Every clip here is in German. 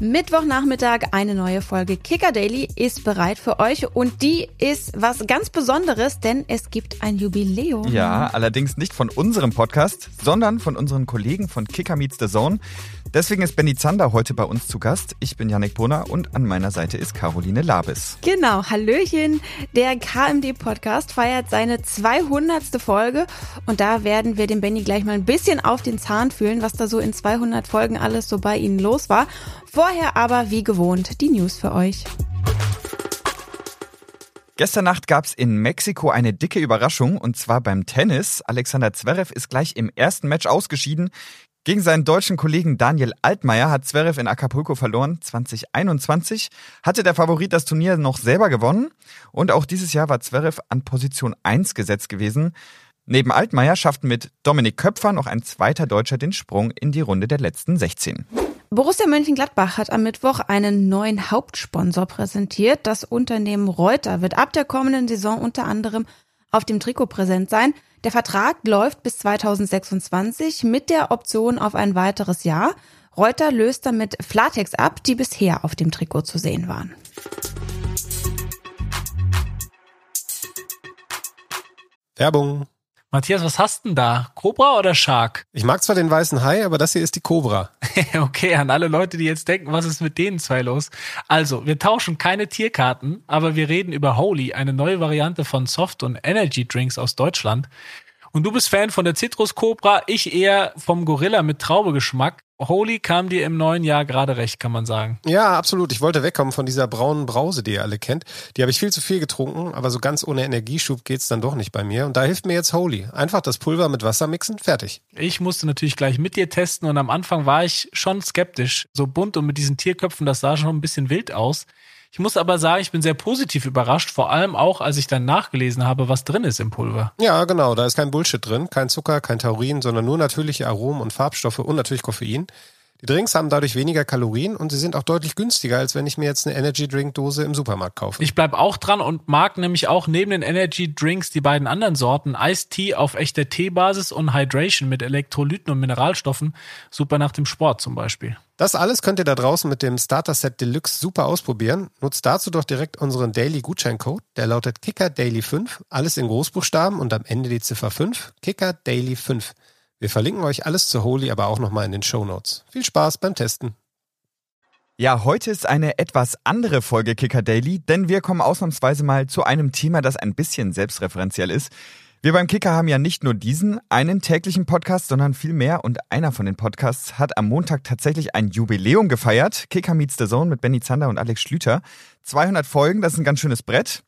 Mittwochnachmittag eine neue Folge Kicker Daily ist bereit für euch und die ist was ganz Besonderes, denn es gibt ein Jubiläum. Ja, allerdings nicht von unserem Podcast, sondern von unseren Kollegen von Kicker Meets the Zone. Deswegen ist Benny Zander heute bei uns zu Gast. Ich bin Yannick Brunner und an meiner Seite ist Caroline Labis. Genau, Hallöchen. Der KMD-Podcast feiert seine 200. Folge und da werden wir dem Benny gleich mal ein bisschen auf den Zahn fühlen, was da so in 200 Folgen alles so bei Ihnen los war. Vorher aber wie gewohnt die News für euch. Gestern Nacht gab es in Mexiko eine dicke Überraschung und zwar beim Tennis. Alexander Zverev ist gleich im ersten Match ausgeschieden. Gegen seinen deutschen Kollegen Daniel Altmaier hat Zverev in Acapulco verloren. 2021 hatte der Favorit das Turnier noch selber gewonnen und auch dieses Jahr war Zverev an Position 1 gesetzt gewesen. Neben Altmaier schafften mit Dominik Köpfer noch ein zweiter Deutscher den Sprung in die Runde der letzten 16. Borussia Mönchengladbach hat am Mittwoch einen neuen Hauptsponsor präsentiert. Das Unternehmen Reuter wird ab der kommenden Saison unter anderem auf dem Trikot präsent sein. Der Vertrag läuft bis 2026 mit der Option auf ein weiteres Jahr. Reuter löst damit Flatex ab, die bisher auf dem Trikot zu sehen waren. Werbung. Matthias, was hast denn da? Cobra oder Shark? Ich mag zwar den weißen Hai, aber das hier ist die Cobra. okay, an alle Leute, die jetzt denken, was ist mit denen zwei los? Also, wir tauschen keine Tierkarten, aber wir reden über Holy, eine neue Variante von Soft- und Energy Drinks aus Deutschland. Und du bist Fan von der Citrus Cobra, ich eher vom Gorilla mit Traubegeschmack. Holy kam dir im neuen Jahr gerade recht, kann man sagen. Ja, absolut. Ich wollte wegkommen von dieser braunen Brause, die ihr alle kennt. Die habe ich viel zu viel getrunken, aber so ganz ohne Energieschub geht's dann doch nicht bei mir. Und da hilft mir jetzt Holy. Einfach das Pulver mit Wasser mixen, fertig. Ich musste natürlich gleich mit dir testen und am Anfang war ich schon skeptisch. So bunt und mit diesen Tierköpfen, das sah schon ein bisschen wild aus. Ich muss aber sagen, ich bin sehr positiv überrascht, vor allem auch, als ich dann nachgelesen habe, was drin ist im Pulver. Ja, genau, da ist kein Bullshit drin, kein Zucker, kein Taurin, sondern nur natürliche Aromen und Farbstoffe und natürlich Koffein. Die Drinks haben dadurch weniger Kalorien und sie sind auch deutlich günstiger, als wenn ich mir jetzt eine Energy Drink Dose im Supermarkt kaufe. Ich bleib auch dran und mag nämlich auch neben den Energy Drinks die beiden anderen Sorten Ice Tea auf echter Teebasis und Hydration mit Elektrolyten und Mineralstoffen. Super nach dem Sport zum Beispiel. Das alles könnt ihr da draußen mit dem Starter Set Deluxe super ausprobieren. Nutzt dazu doch direkt unseren Daily Gutscheincode. Der lautet Kicker Daily 5. Alles in Großbuchstaben und am Ende die Ziffer 5. Kicker Daily 5. Wir verlinken euch alles zu Holy aber auch nochmal in den Show Notes. Viel Spaß beim Testen. Ja, heute ist eine etwas andere Folge Kicker Daily, denn wir kommen ausnahmsweise mal zu einem Thema, das ein bisschen selbstreferenziell ist. Wir beim Kicker haben ja nicht nur diesen einen täglichen Podcast, sondern viel mehr und einer von den Podcasts hat am Montag tatsächlich ein Jubiläum gefeiert. Kicker Meets the Zone mit Benny Zander und Alex Schlüter. 200 Folgen, das ist ein ganz schönes Brett.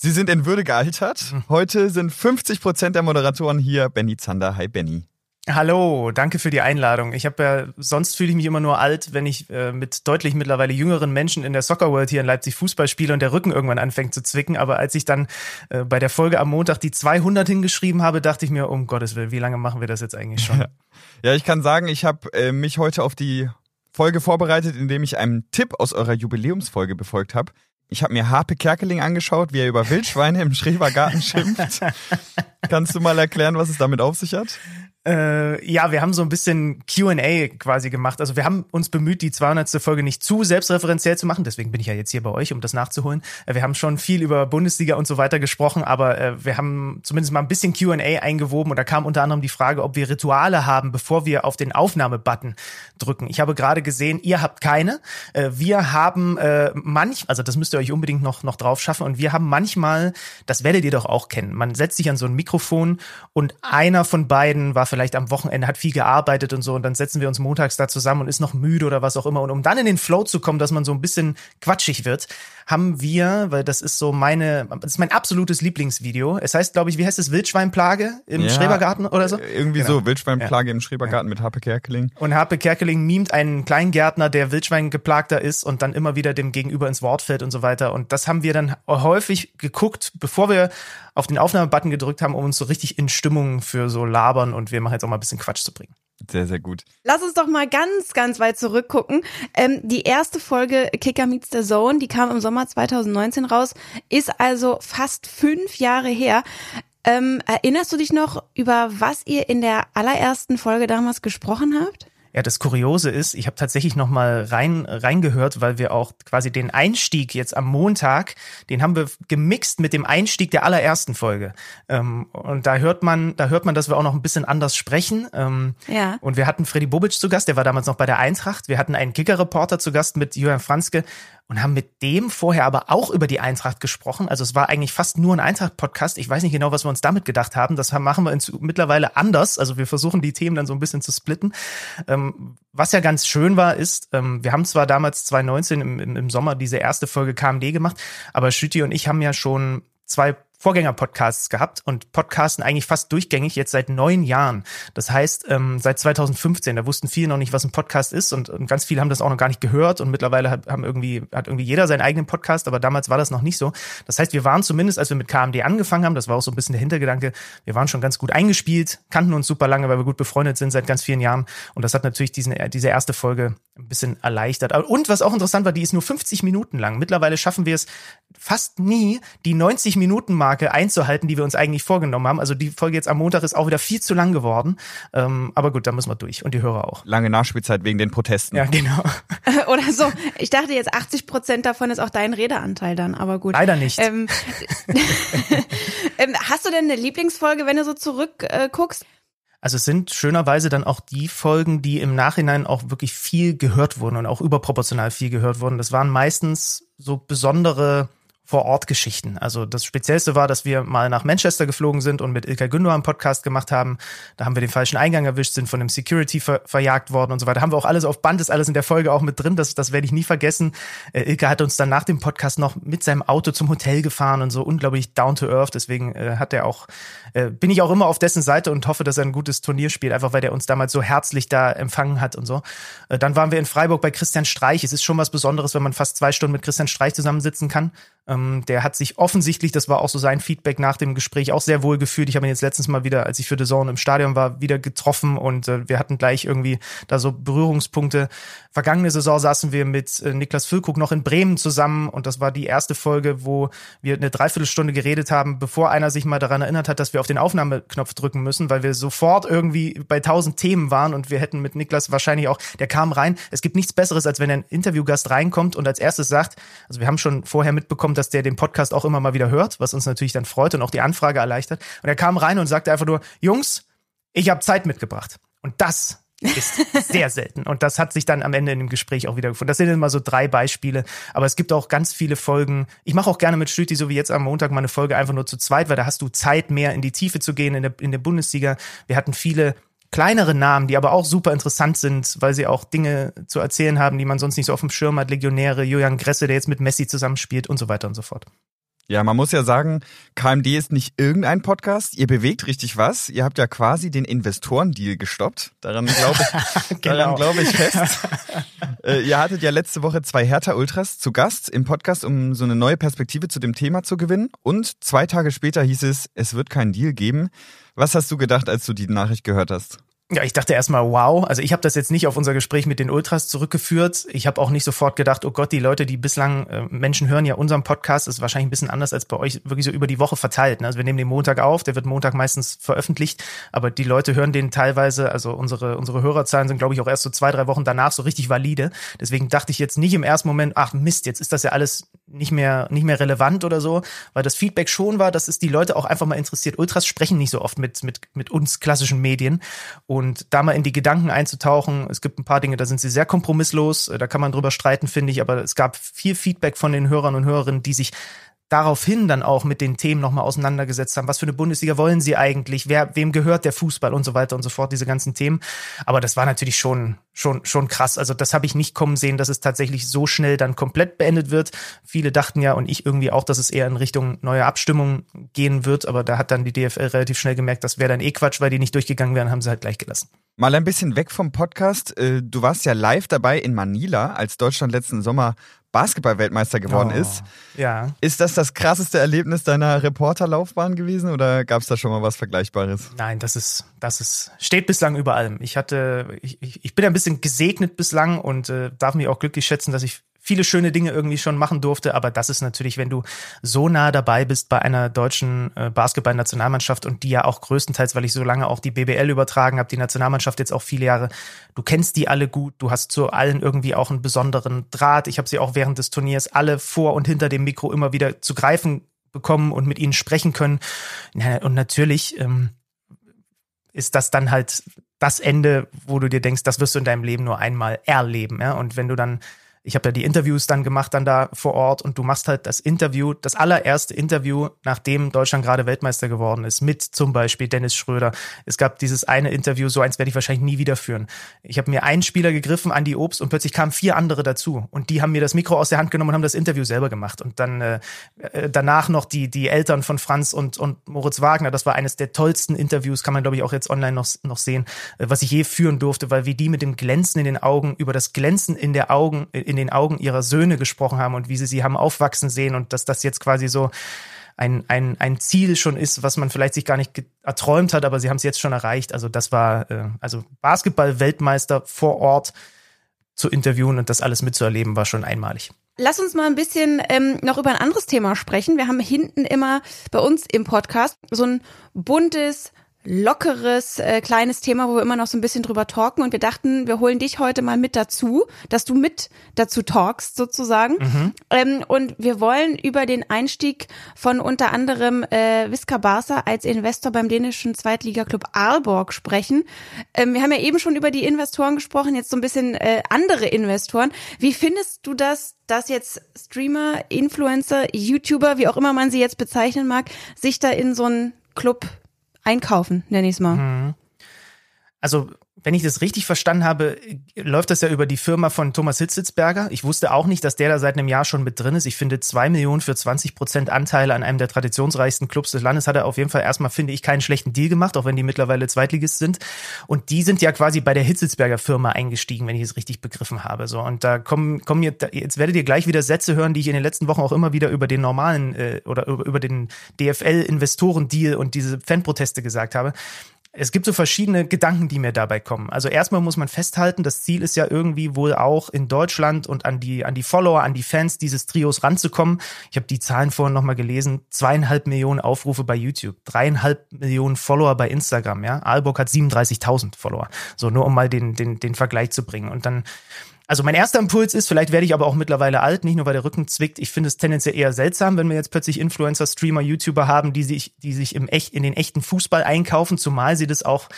Sie sind in Würde gealtert. Heute sind 50 Prozent der Moderatoren hier. Benny Zander, hi Benny. Hallo, danke für die Einladung. Ich habe ja, sonst fühle ich mich immer nur alt, wenn ich äh, mit deutlich mittlerweile jüngeren Menschen in der Soccer World hier in Leipzig Fußball spiele und der Rücken irgendwann anfängt zu zwicken. Aber als ich dann äh, bei der Folge am Montag die 200 hingeschrieben habe, dachte ich mir, um Gottes Willen, wie lange machen wir das jetzt eigentlich schon? Ja, ich kann sagen, ich habe äh, mich heute auf die Folge vorbereitet, indem ich einem Tipp aus eurer Jubiläumsfolge befolgt habe. Ich habe mir Harpe Kerkeling angeschaut, wie er über Wildschweine im Schrebergarten schimpft. Kannst du mal erklären, was es damit auf sich hat? Äh, ja, wir haben so ein bisschen Q&A quasi gemacht. Also wir haben uns bemüht, die 200. Folge nicht zu selbstreferenziell zu machen. Deswegen bin ich ja jetzt hier bei euch, um das nachzuholen. Äh, wir haben schon viel über Bundesliga und so weiter gesprochen, aber äh, wir haben zumindest mal ein bisschen Q&A eingewoben und da kam unter anderem die Frage, ob wir Rituale haben, bevor wir auf den Aufnahmebutton drücken. Ich habe gerade gesehen, ihr habt keine. Äh, wir haben äh, manch, also das müsst ihr euch unbedingt noch, noch drauf schaffen und wir haben manchmal, das werdet ihr doch auch kennen, man setzt sich an so ein Mikrofon und einer von beiden war vielleicht am Wochenende, hat viel gearbeitet und so und dann setzen wir uns montags da zusammen und ist noch müde oder was auch immer. Und um dann in den Flow zu kommen, dass man so ein bisschen quatschig wird, haben wir, weil das ist so meine, das ist mein absolutes Lieblingsvideo. Es heißt, glaube ich, wie heißt es, Wildschweinplage im Ja, Schrebergarten oder so? Irgendwie Genau. so, Wildschweinplage im Schrebergarten mit Harpe Kerkeling. Und Harpe Kerkeling mimt einen Kleingärtner, der Wildschweingeplagter ist und dann immer wieder dem Gegenüber ins Wort fällt und so weiter. Und das haben wir dann häufig geguckt, bevor wir auf den Aufnahmebutton gedrückt haben, um uns so richtig in Stimmung für so labern und wir machen jetzt auch mal ein bisschen Quatsch zu bringen. Sehr, sehr gut. Lass uns doch mal ganz, ganz weit zurückgucken. Ähm, die erste Folge Kicker Meets the Zone, die kam im Sommer 2019 raus, ist also fast fünf Jahre her. Ähm, erinnerst du dich noch, über was ihr in der allerersten Folge damals gesprochen habt? Ja, das Kuriose ist, ich habe tatsächlich noch mal rein reingehört, weil wir auch quasi den Einstieg jetzt am Montag, den haben wir gemixt mit dem Einstieg der allerersten Folge. Ähm, und da hört man, da hört man, dass wir auch noch ein bisschen anders sprechen. Ähm, Ja. Und wir hatten Freddy Bobic zu Gast, der war damals noch bei der Eintracht. Wir hatten einen Kicker-Reporter zu Gast mit Julian Franzke und haben mit dem vorher aber auch über die Eintracht gesprochen. Also es war eigentlich fast nur ein Eintracht-Podcast. Ich weiß nicht genau, was wir uns damit gedacht haben. Das machen wir mittlerweile anders. Also wir versuchen die Themen dann so ein bisschen zu splitten. Ähm, was ja ganz schön war, ist, ähm, wir haben zwar damals 2019 im, im, im Sommer diese erste Folge KMD gemacht, aber Schütti und ich haben ja schon zwei Vorgänger-Podcasts gehabt und podcasten eigentlich fast durchgängig jetzt seit neun Jahren. Das heißt, ähm, seit 2015, da wussten viele noch nicht, was ein Podcast ist und, und ganz viele haben das auch noch gar nicht gehört und mittlerweile hat, haben irgendwie, hat irgendwie jeder seinen eigenen Podcast, aber damals war das noch nicht so. Das heißt, wir waren zumindest, als wir mit KMD angefangen haben, das war auch so ein bisschen der Hintergedanke, wir waren schon ganz gut eingespielt, kannten uns super lange, weil wir gut befreundet sind seit ganz vielen Jahren und das hat natürlich diesen, diese erste Folge ein bisschen erleichtert. Und was auch interessant war, die ist nur 50 Minuten lang. Mittlerweile schaffen wir es fast nie, die 90 Minuten Marke einzuhalten, die wir uns eigentlich vorgenommen haben. Also die Folge jetzt am Montag ist auch wieder viel zu lang geworden. Ähm, aber gut, da müssen wir durch und die Hörer auch. Lange Nachspielzeit wegen den Protesten. Ja, genau. Oder so. Ich dachte jetzt 80 Prozent davon ist auch dein Redeanteil dann, aber gut. Leider nicht. Ähm, ähm, hast du denn eine Lieblingsfolge, wenn du so zurückguckst? Äh, guckst? Also es sind schönerweise dann auch die Folgen, die im Nachhinein auch wirklich viel gehört wurden und auch überproportional viel gehört wurden. Das waren meistens so besondere Vor-Ort-Geschichten. Also das Speziellste war, dass wir mal nach Manchester geflogen sind und mit Ilka Gündoğan einen Podcast gemacht haben. Da haben wir den falschen Eingang erwischt, sind von dem Security ver verjagt worden und so weiter. Haben wir auch alles auf Band, ist alles in der Folge auch mit drin. Das, das werde ich nie vergessen. Äh, Ilka hat uns dann nach dem Podcast noch mit seinem Auto zum Hotel gefahren und so unglaublich down to earth. Deswegen äh, hat er auch, äh, bin ich auch immer auf dessen Seite und hoffe, dass er ein gutes Turnier spielt, einfach weil der uns damals so herzlich da empfangen hat und so. Äh, dann waren wir in Freiburg bei Christian Streich. Es ist schon was Besonderes, wenn man fast zwei Stunden mit Christian Streich zusammensitzen kann. Ähm, der hat sich offensichtlich, das war auch so sein Feedback nach dem Gespräch, auch sehr wohl gefühlt. Ich habe ihn jetzt letztens mal wieder, als ich für The Zone im Stadion war, wieder getroffen und äh, wir hatten gleich irgendwie da so Berührungspunkte. Vergangene Saison saßen wir mit äh, Niklas Füllkrug noch in Bremen zusammen und das war die erste Folge, wo wir eine Dreiviertelstunde geredet haben, bevor einer sich mal daran erinnert hat, dass wir auf den Aufnahmeknopf drücken müssen, weil wir sofort irgendwie bei tausend Themen waren und wir hätten mit Niklas wahrscheinlich auch, der kam rein. Es gibt nichts Besseres, als wenn ein Interviewgast reinkommt und als erstes sagt, also wir haben schon vorher mitbekommen, dass der den Podcast auch immer mal wieder hört, was uns natürlich dann freut und auch die Anfrage erleichtert. Und er kam rein und sagte einfach nur, Jungs, ich habe Zeit mitgebracht. Und das ist sehr selten. Und das hat sich dann am Ende in dem Gespräch auch wieder gefunden. Das sind immer so drei Beispiele. Aber es gibt auch ganz viele Folgen. Ich mache auch gerne mit Stüti, so wie jetzt am Montag, mal eine Folge einfach nur zu zweit, weil da hast du Zeit, mehr in die Tiefe zu gehen in der, in der Bundesliga. Wir hatten viele kleinere Namen, die aber auch super interessant sind, weil sie auch Dinge zu erzählen haben, die man sonst nicht so auf dem Schirm hat. Legionäre, Julian Gresse, der jetzt mit Messi zusammenspielt und so weiter und so fort. Ja, man muss ja sagen, KMD ist nicht irgendein Podcast. Ihr bewegt richtig was. Ihr habt ja quasi den Investorendeal gestoppt. Daran glaube ich, Genau. daran glaube ich fest. äh, ihr hattet ja letzte Woche zwei Hertha Ultras zu Gast im Podcast, um so eine neue Perspektive zu dem Thema zu gewinnen. Und zwei Tage später hieß es, es wird keinen Deal geben. Was hast du gedacht, als du die Nachricht gehört hast? Ja, ich dachte erstmal, wow. Also ich habe das jetzt nicht auf unser Gespräch mit den Ultras zurückgeführt. Ich habe auch nicht sofort gedacht, oh Gott, die Leute, die bislang, äh, Menschen hören ja unseren Podcast, ist wahrscheinlich ein bisschen anders als bei euch, wirklich so über die Woche verteilt. Ne? Also wir nehmen den Montag auf, der wird Montag meistens veröffentlicht, aber die Leute hören den teilweise, also unsere, unsere Hörerzahlen sind, glaube ich, auch erst so zwei, drei Wochen danach so richtig valide. Deswegen dachte ich jetzt nicht im ersten Moment, ach Mist, jetzt ist das ja alles nicht mehr, nicht mehr relevant oder so, weil das Feedback schon war, dass es die Leute auch einfach mal interessiert. Ultras sprechen nicht so oft mit, mit, mit uns klassischen Medien und da mal in die Gedanken einzutauchen. Es gibt ein paar Dinge, da sind sie sehr kompromisslos, da kann man drüber streiten, finde ich, aber es gab viel Feedback von den Hörern und Hörerinnen, die sich daraufhin dann auch mit den Themen nochmal auseinandergesetzt haben. Was für eine Bundesliga wollen sie eigentlich? Wer, wem gehört der Fußball und so weiter und so fort, diese ganzen Themen. Aber das war natürlich schon, schon, schon krass. Also das habe ich nicht kommen sehen, dass es tatsächlich so schnell dann komplett beendet wird. Viele dachten ja und ich irgendwie auch, dass es eher in Richtung neue Abstimmung gehen wird. Aber da hat dann die DFL relativ schnell gemerkt, das wäre dann eh Quatsch, weil die nicht durchgegangen wären, haben sie halt gleich gelassen. Mal ein bisschen weg vom Podcast. Äh, Du warst ja live dabei in Manila, als Deutschland letzten Sommer Basketball-Weltmeister geworden Oh, ist. Ja. Ist das das krasseste Erlebnis deiner Reporterlaufbahn gewesen oder gab es da schon mal was Vergleichbares? Nein, das ist, das ist, steht bislang über allem. Ich hatte, ich, ich ich bin ein bisschen gesegnet bislang und äh, darf mich auch glücklich schätzen, dass ich viele schöne Dinge irgendwie schon machen durfte, aber das ist natürlich, wenn du so nah dabei bist bei einer deutschen äh, Basketball-Nationalmannschaft und die ja auch größtenteils, weil ich so lange auch die BBL übertragen habe, die Nationalmannschaft jetzt auch viele Jahre, du kennst die alle gut, du hast zu allen irgendwie auch einen besonderen Draht. Ich habe sie auch während des Turniers alle vor und hinter dem Mikro immer wieder zu greifen bekommen und mit ihnen sprechen können. Und natürlich ähm, ist das dann halt das Ende, wo du dir denkst, das wirst du in deinem Leben nur einmal erleben. Ja? Und wenn du dann ich habe ja die Interviews dann gemacht dann da vor Ort und du machst halt das Interview, das allererste Interview, nachdem Deutschland gerade Weltmeister geworden ist, mit zum Beispiel Dennis Schröder. Es gab dieses eine Interview, so eins werde ich wahrscheinlich nie wieder führen. Ich habe mir einen Spieler gegriffen, Andy Obst, und plötzlich kamen vier andere dazu und die haben mir das Mikro aus der Hand genommen und haben das Interview selber gemacht. Und dann äh, äh danach noch die, die Eltern von Franz und, und Moritz Wagner. Das war eines der tollsten Interviews, kann man glaube ich auch jetzt online noch, noch sehen, äh, was ich je führen durfte, weil wie die mit dem Glänzen in den Augen über das Glänzen in der Augen, in den Augen ihrer Söhne gesprochen haben und wie sie sie haben aufwachsen sehen und dass das jetzt quasi so ein, ein, ein Ziel schon ist, was man vielleicht sich gar nicht erträumt hat, aber sie haben es jetzt schon erreicht. Also das war äh, also Basketball-Weltmeister vor Ort zu interviewen und das alles mitzuerleben, war schon einmalig. Lass uns mal ein bisschen ähm, noch über ein anderes Thema sprechen. Wir haben hinten immer bei uns im Podcast so ein buntes lockeres, äh, kleines Thema, wo wir immer noch so ein bisschen drüber talken. Und wir dachten, wir holen dich heute mal mit dazu, dass du mit dazu talkst sozusagen. Mhm. Ähm, und wir wollen über den Einstieg von unter anderem äh, Visca Barca als Investor beim dänischen Zweitligaklub Aalborg sprechen. Ähm, wir haben ja eben schon über die Investoren gesprochen, jetzt so ein bisschen äh, andere Investoren. Wie findest du das, dass jetzt Streamer, Influencer, YouTuber, wie auch immer man sie jetzt bezeichnen mag, sich da in so einen Club einkaufen, nenne ich es mal. Mhm. Also wenn ich das richtig verstanden habe, läuft das ja über die Firma von Thomas Hitzitzberger. Ich wusste auch nicht, dass der da seit einem Jahr schon mit drin ist. Ich finde, zwei Millionen für 20 Prozent Anteile an einem der traditionsreichsten Clubs des Landes hat er auf jeden Fall erstmal, finde ich, keinen schlechten Deal gemacht, auch wenn die mittlerweile Zweitligist sind. Und die sind ja quasi bei der Hitzitzberger Firma eingestiegen, wenn ich es richtig begriffen habe. So und da kommen, kommen jetzt, jetzt werdet ihr gleich wieder Sätze hören, die ich in den letzten Wochen auch immer wieder über den normalen äh, oder über, über den DFL-Investoren-Deal und diese Fanproteste gesagt habe es gibt so verschiedene Gedanken, die mir dabei kommen. Also erstmal muss man festhalten, das Ziel ist ja irgendwie wohl auch in Deutschland und an die, an die Follower, an die Fans dieses Trios ranzukommen. Ich habe die Zahlen vorhin nochmal gelesen. Zweieinhalb Millionen Aufrufe bei YouTube, dreieinhalb Millionen Follower bei Instagram, ja. Aalborg hat 37.000 Follower. So, nur um mal den, den, den Vergleich zu bringen. Und dann also mein erster Impuls ist, vielleicht werde ich aber auch mittlerweile alt, nicht nur weil der Rücken zwickt. Ich finde es tendenziell eher seltsam, wenn wir jetzt plötzlich Influencer, Streamer, YouTuber haben, die sich, die sich im echt, in den echten Fußball einkaufen, zumal sie das auch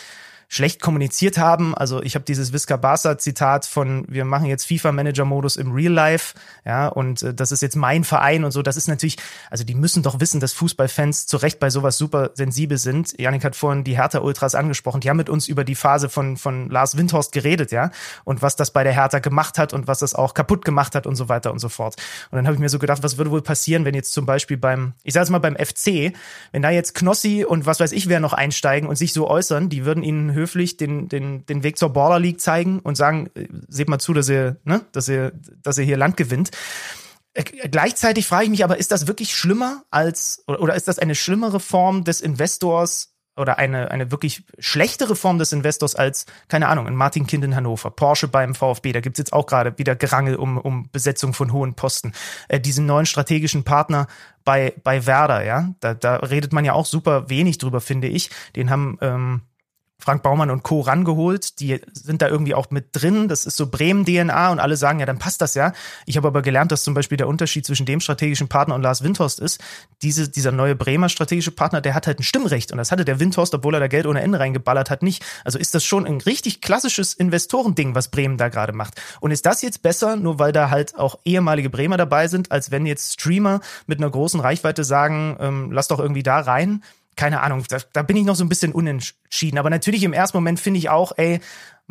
schlecht kommuniziert haben. Also ich habe dieses Visca Barca Zitat von wir machen jetzt FIFA Manager Modus im Real Life, ja, und äh, das ist jetzt mein Verein und so. Das ist natürlich, also die müssen doch wissen, dass Fußballfans zu Recht bei sowas super sensibel sind. Janik hat vorhin die Hertha Ultras angesprochen. Die haben mit uns über die Phase von von Lars Windhorst geredet, ja, und was das bei der Hertha gemacht hat und was das auch kaputt gemacht hat und so weiter und so fort. Und dann habe ich mir so gedacht, was würde wohl passieren, wenn jetzt zum Beispiel beim, ich sage jetzt mal beim FC, wenn da jetzt Knossi und was weiß ich wer noch einsteigen und sich so äußern, die würden ihnen höflich den, den, den Weg zur Border League zeigen und sagen, äh, seht mal zu, dass ihr, ne, dass ihr, dass ihr hier Land gewinnt. Äh, gleichzeitig frage ich mich aber, ist das wirklich schlimmer als, oder, ist das eine schlimmere Form des Investors oder eine, eine wirklich schlechtere Form des Investors als, keine Ahnung, ein Martin Kind in Hannover, Porsche beim VfB, da gibt's jetzt auch gerade wieder Gerangel um, um Besetzung von hohen Posten. Äh, diesen neuen strategischen Partner bei, bei Werder, ja, da, da redet man ja auch super wenig drüber, finde ich. Den haben ähm, Frank Baumann und Co. rangeholt. Die sind da irgendwie auch mit drin. Das ist so Bremen-DNA und alle sagen, ja, dann passt das ja. Ich habe aber gelernt, dass zum Beispiel der Unterschied zwischen dem strategischen Partner und Lars Windhorst ist, diese, dieser neue Bremer strategische Partner, der hat halt ein Stimmrecht. Und das hatte der Windhorst, obwohl er da Geld ohne Ende reingeballert hat, nicht. Also ist das schon ein richtig klassisches Investorending, was Bremen da gerade macht. Und ist das jetzt besser, nur weil da halt auch ehemalige Bremer dabei sind, als wenn jetzt Streamer mit einer großen Reichweite sagen, ähm, lass doch irgendwie da rein? Keine Ahnung, da, da bin ich noch so ein bisschen unentschieden. Aber natürlich im ersten Moment finde ich auch, ey,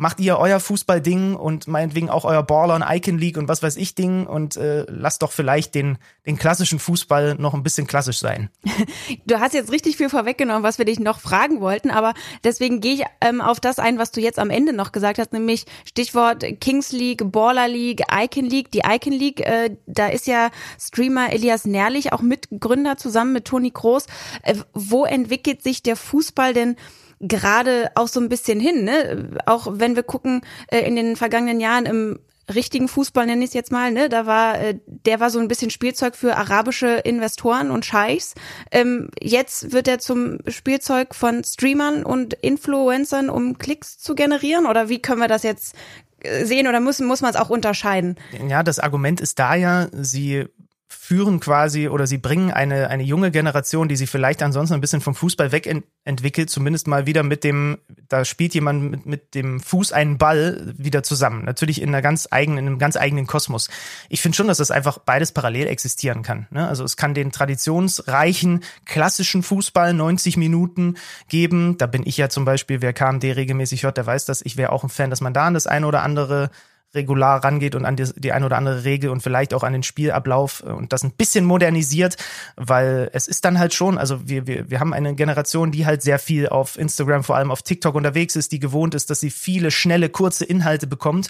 macht ihr euer Fußballding und meinetwegen auch euer Baller und Icon League und was weiß ich Ding und äh, lasst doch vielleicht den, den klassischen Fußball noch ein bisschen klassisch sein. Du hast jetzt richtig viel vorweggenommen, was wir dich noch fragen wollten, aber deswegen gehe ich ähm, auf das ein, was du jetzt am Ende noch gesagt hast, nämlich Stichwort Kings League, Baller League, Icon League. Die Icon League, äh, da ist ja Streamer Elias Nährlich auch Mitgründer zusammen mit Toni Groß. Äh, wo entwickelt sich der Fußball denn gerade auch so ein bisschen hin, ne? Auch wenn wir gucken, äh, in den vergangenen Jahren im richtigen Fußball nenne ich es jetzt mal, ne? Da war, äh, der war so ein bisschen Spielzeug für arabische Investoren und Scheichs. Ähm, jetzt wird er zum Spielzeug von Streamern und Influencern, um Klicks zu generieren? Oder wie können wir das jetzt äh, sehen oder müssen, muss man es auch unterscheiden? Ja, das Argument ist da ja, sie führen quasi oder sie bringen eine, eine junge Generation, die sich vielleicht ansonsten ein bisschen vom Fußball wegentwickelt, zumindest mal wieder mit dem, da spielt jemand mit, mit dem Fuß einen Ball wieder zusammen. Natürlich in einer ganz eigenen, in einem ganz eigenen Kosmos. Ich finde schon, dass das einfach beides parallel existieren kann. Ne? Also es kann den traditionsreichen, klassischen Fußball 90 Minuten geben. Da bin ich ja zum Beispiel, wer KMD regelmäßig hört, der weiß das. Ich wäre auch ein Fan, dass man da an das eine oder andere regular rangeht und an die, die eine oder andere Regel und vielleicht auch an den Spielablauf äh, und das ein bisschen modernisiert, weil es ist dann halt schon, also wir, wir, wir haben eine Generation, die halt sehr viel auf Instagram, vor allem auf TikTok unterwegs ist, die gewohnt ist, dass sie viele schnelle, kurze Inhalte bekommt.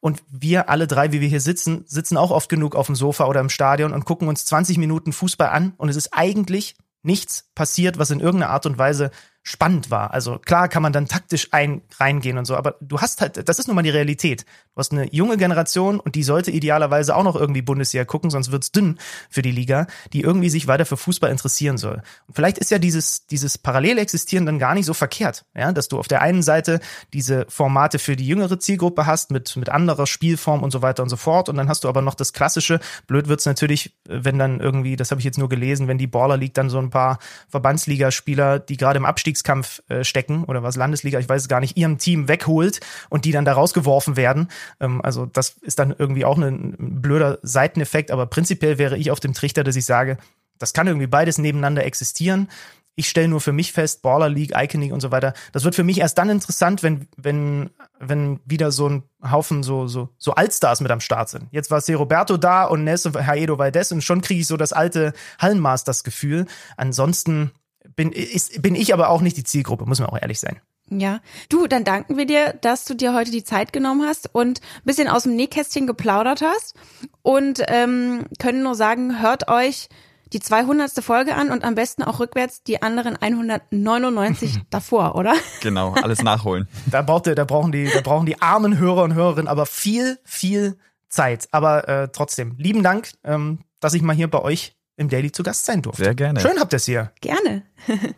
Und wir alle drei, wie wir hier sitzen, sitzen auch oft genug auf dem Sofa oder im Stadion und gucken uns 20 Minuten Fußball an und es ist eigentlich nichts passiert, was in irgendeiner Art und Weise spannend war. Also klar kann man dann taktisch ein, reingehen und so, aber du hast halt, das ist nun mal die Realität. Du hast eine junge Generation und die sollte idealerweise auch noch irgendwie Bundesliga gucken, sonst wird's dünn für die Liga, die irgendwie sich weiter für Fußball interessieren soll. Und vielleicht ist ja dieses, dieses Parallelexistieren dann gar nicht so verkehrt, ja, dass du auf der einen Seite diese Formate für die jüngere Zielgruppe hast mit, mit anderer Spielform und so weiter und so fort und dann hast du aber noch das klassische. Blöd wird's natürlich, wenn dann irgendwie, das habe ich jetzt nur gelesen, wenn die Baller League dann so ein paar Verbandsligaspieler, die gerade im Abstieg Abstiegskampf äh, stecken oder was Landesliga, ich weiß es gar nicht, ihrem Team wegholt und die dann da rausgeworfen werden. Ähm, also das ist dann irgendwie auch ein, blöder Seiteneffekt, aber prinzipiell wäre ich auf dem Trichter, dass ich sage, das kann irgendwie beides nebeneinander existieren. Ich stelle nur für mich fest, Baller League, Iconic und so weiter. Das wird für mich erst dann interessant, wenn, wenn, wenn wieder so ein Haufen so, so, so Altstars mit am Start sind. Jetzt war C. Roberto da und Ness und Haedo Valdez und schon kriege ich so das alte Hallenmasters-Gefühl. Ansonsten bin, ist, bin ich aber auch nicht die Zielgruppe, muss man auch ehrlich sein. Ja, du, dann danken wir dir, dass du dir heute die Zeit genommen hast und ein bisschen aus dem Nähkästchen geplaudert hast und ähm, können nur sagen, hört euch die 200. Folge an und am besten auch rückwärts die anderen 199 davor, oder? Genau, alles nachholen. da, braucht, da, brauchen die, da brauchen die armen Hörer und Hörerinnen aber viel, viel Zeit. Aber äh, trotzdem, lieben Dank, ähm, dass ich mal hier bei euch im Daily zu Gast sein durfte. Sehr gerne. Schön habt ihr es hier. Gerne.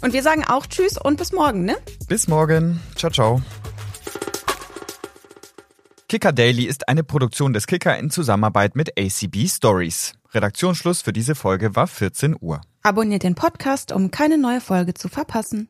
Und wir sagen auch Tschüss und bis morgen, ne? Bis morgen. Ciao, ciao. Kicker Daily ist eine Produktion des Kicker in Zusammenarbeit mit ACB Stories. Redaktionsschluss für diese Folge war 14 Uhr. Abonniert den Podcast, um keine neue Folge zu verpassen.